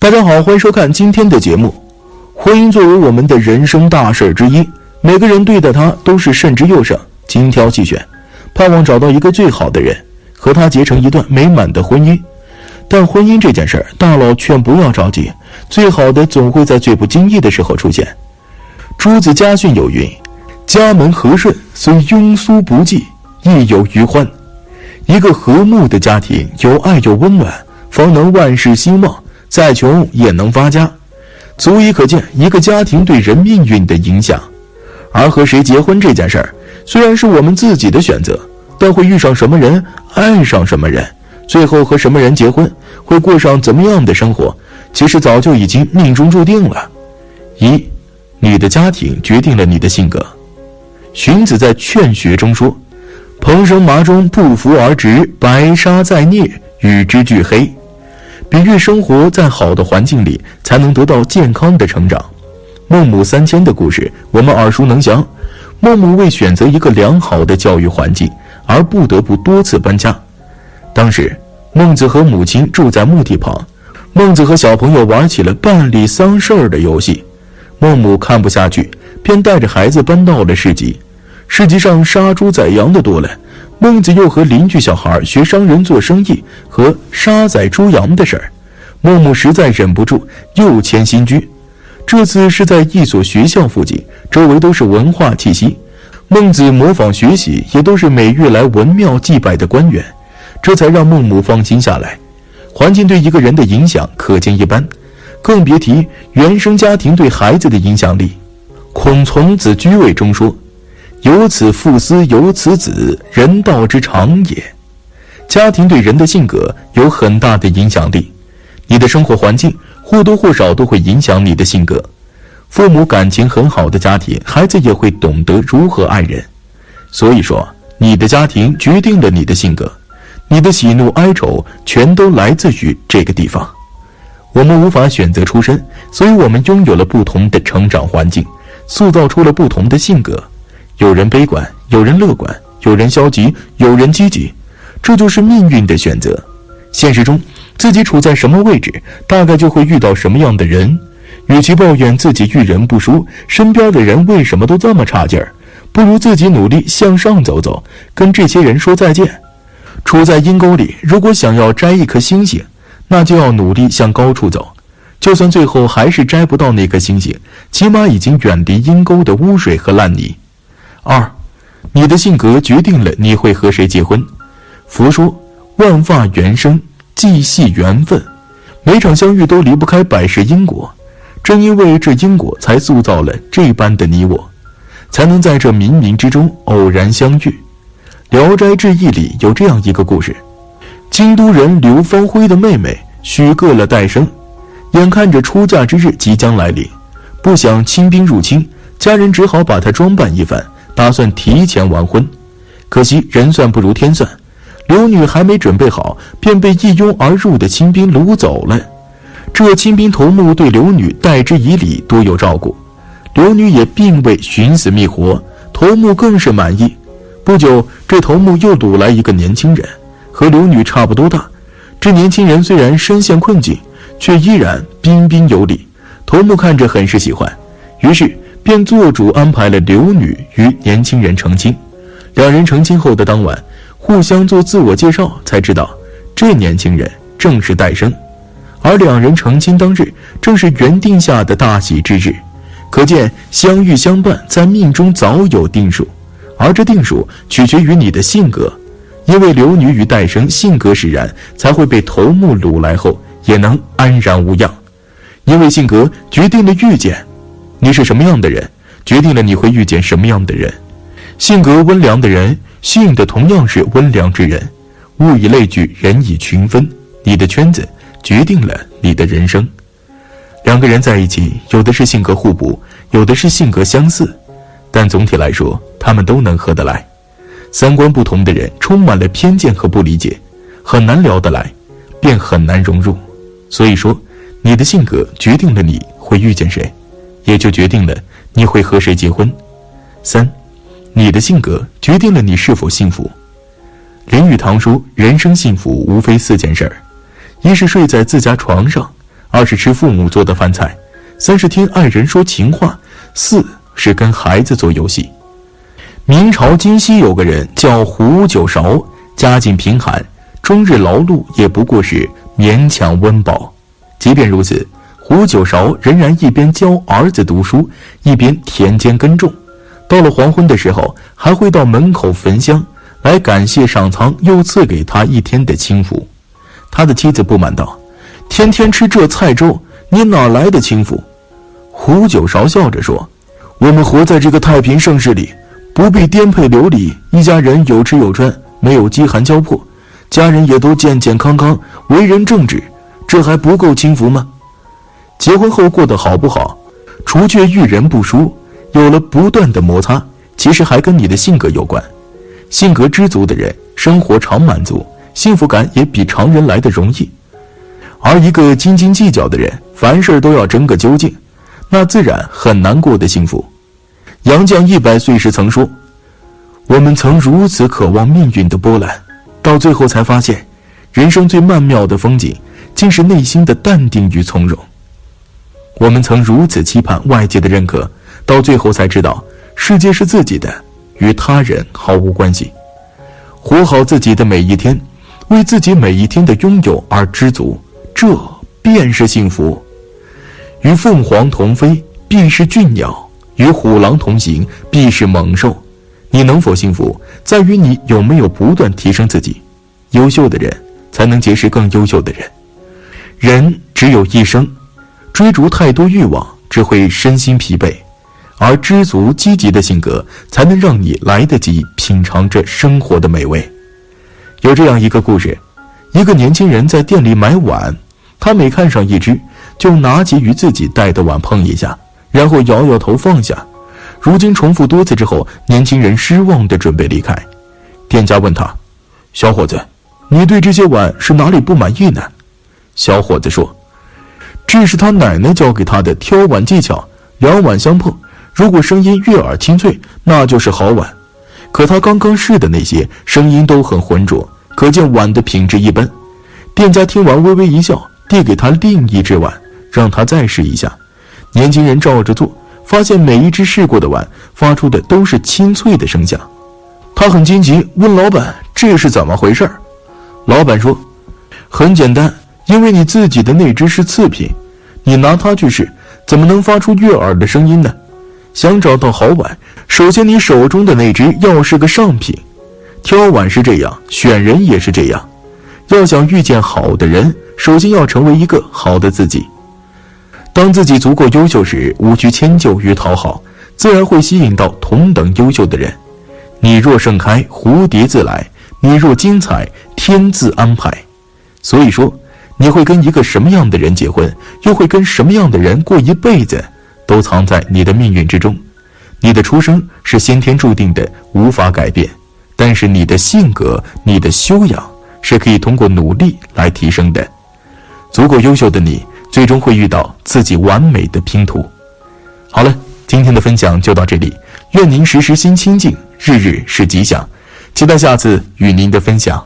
大家好，欢迎收看今天的节目。婚姻作为我们的人生大事之一，每个人对待它都是慎之又慎、精挑细选，盼望找到一个最好的人，和他结成一段美满的婚姻。但婚姻这件事儿，大佬劝不要着急，最好的总会在最不经意的时候出现。朱子家训有云：“家门和顺，虽庸俗不济，亦有余欢。”一个和睦的家庭，有爱有温暖，方能万事兴旺。再穷也能发家，足以可见一个家庭对人命运的影响。而和谁结婚这件事儿，虽然是我们自己的选择，但会遇上什么人，爱上什么人，最后和什么人结婚，会过上怎么样的生活，其实早就已经命中注定了。一，你的家庭决定了你的性格。荀子在《劝学》中说：“蓬生麻中，不服而直；白沙在涅，与之俱黑。”比喻生活在好的环境里，才能得到健康的成长。孟母三迁的故事我们耳熟能详。孟母为选择一个良好的教育环境，而不得不多次搬家。当时，孟子和母亲住在墓地旁，孟子和小朋友玩起了办理丧事儿的游戏。孟母看不下去，便带着孩子搬到了市集。市集上杀猪宰羊的多了。孟子又和邻居小孩学商人做生意和杀宰猪羊的事儿，孟母实在忍不住，又迁新居。这次是在一所学校附近，周围都是文化气息。孟子模仿学习，也都是每月来文庙祭拜的官员，这才让孟母放心下来。环境对一个人的影响可见一斑，更别提原生家庭对孩子的影响力。孔从子居位中说。有此父思，有此子，人道之常也。家庭对人的性格有很大的影响力，你的生活环境或多或少都会影响你的性格。父母感情很好的家庭，孩子也会懂得如何爱人。所以说，你的家庭决定了你的性格，你的喜怒哀愁全都来自于这个地方。我们无法选择出身，所以我们拥有了不同的成长环境，塑造出了不同的性格。有人悲观，有人乐观，有人消极，有人积极，这就是命运的选择。现实中，自己处在什么位置，大概就会遇到什么样的人。与其抱怨自己遇人不淑，身边的人为什么都这么差劲儿，不如自己努力向上走走，跟这些人说再见。处在阴沟里，如果想要摘一颗星星，那就要努力向高处走。就算最后还是摘不到那颗星星，起码已经远离阴沟的污水和烂泥。二，你的性格决定了你会和谁结婚。佛说：“万法缘生，即系缘分，每场相遇都离不开百世因果。正因为这因果，才塑造了这般的你我，才能在这冥冥之中偶然相遇。”《聊斋志异》里有这样一个故事：京都人刘方辉的妹妹许个了戴生，眼看着出嫁之日即将来临，不想清兵入侵，家人只好把她装扮一番。打算提前完婚，可惜人算不如天算，刘女还没准备好，便被一拥而入的清兵掳走了。这清兵头目对刘女待之以礼，多有照顾，刘女也并未寻死觅活，头目更是满意。不久，这头目又掳来一个年轻人，和刘女差不多大。这年轻人虽然身陷困境，却依然彬彬有礼，头目看着很是喜欢，于是。便做主安排了刘女与年轻人成亲。两人成亲后的当晚，互相做自我介绍，才知道这年轻人正是戴生。而两人成亲当日，正是原定下的大喜之日，可见相遇相伴在命中早有定数。而这定数取决于你的性格，因为刘女与戴生性格使然，才会被头目掳来后也能安然无恙。因为性格决定了遇见。你是什么样的人，决定了你会遇见什么样的人。性格温良的人，吸引的同样是温良之人。物以类聚，人以群分。你的圈子决定了你的人生。两个人在一起，有的是性格互补，有的是性格相似，但总体来说，他们都能合得来。三观不同的人，充满了偏见和不理解，很难聊得来，便很难融入。所以说，你的性格决定了你会遇见谁。也就决定了你会和谁结婚。三，你的性格决定了你是否幸福。林语堂说：“人生幸福无非四件事儿，一是睡在自家床上，二是吃父母做的饭菜，三是听爱人说情话，四是跟孩子做游戏。明朝京西有个人叫胡九韶，家境贫寒，终日劳碌也不过是勉强温饱。即便如此，胡九韶仍然一边教儿子读书，一边田间耕种。到了黄昏的时候，还会到门口焚香，来感谢上苍又赐给他一天的清福。他的妻子不满道：“天天吃这菜粥，你哪来的清福？”胡九韶笑着说：“我们活在这个太平盛世里。”不必颠沛流离，一家人有吃有穿，没有饥寒交迫，家人也都健健康康，为人正直，这还不够轻福吗？结婚后过得好不好，除却遇人不淑，有了不断的摩擦，其实还跟你的性格有关。性格知足的人，生活常满足，幸福感也比常人来的容易。而一个斤斤计较的人，凡事都要争个究竟，那自然很难过得幸福。杨绛一百岁时曾说：“我们曾如此渴望命运的波澜，到最后才发现，人生最曼妙的风景，竟是内心的淡定与从容。我们曾如此期盼外界的认可，到最后才知道，世界是自己的，与他人毫无关系。活好自己的每一天，为自己每一天的拥有而知足，这便是幸福。与凤凰同飞，必是俊鸟。”与虎狼同行，必是猛兽。你能否幸福，在于你有没有不断提升自己。优秀的人才能结识更优秀的人。人只有一生，追逐太多欲望只会身心疲惫，而知足积极的性格才能让你来得及品尝这生活的美味。有这样一个故事：一个年轻人在店里买碗，他每看上一只，就拿起与自己带的碗碰一下。然后摇摇头放下，如今重复多次之后，年轻人失望的准备离开。店家问他：“小伙子，你对这些碗是哪里不满意呢？”小伙子说：“这是他奶奶教给他的挑碗技巧，两碗相碰，如果声音悦耳清脆，那就是好碗。可他刚刚试的那些声音都很浑浊，可见碗的品质一般。”店家听完微微一笑，递给他另一只碗，让他再试一下。年轻人照着做，发现每一只试过的碗发出的都是清脆的声响。他很惊奇，问老板：“这是怎么回事？”老板说：“很简单，因为你自己的那只是次品，你拿它去试，怎么能发出悦耳的声音呢？想找到好碗，首先你手中的那只要是个上品。挑碗是这样，选人也是这样。要想遇见好的人，首先要成为一个好的自己。”当自己足够优秀时，无需迁就与讨好，自然会吸引到同等优秀的人。你若盛开，蝴蝶自来；你若精彩，天自安排。所以说，你会跟一个什么样的人结婚，又会跟什么样的人过一辈子，都藏在你的命运之中。你的出生是先天注定的，无法改变；但是你的性格、你的修养是可以通过努力来提升的。足够优秀的你。最终会遇到自己完美的拼图。好了，今天的分享就到这里，愿您时时心清静，日日是吉祥，期待下次与您的分享。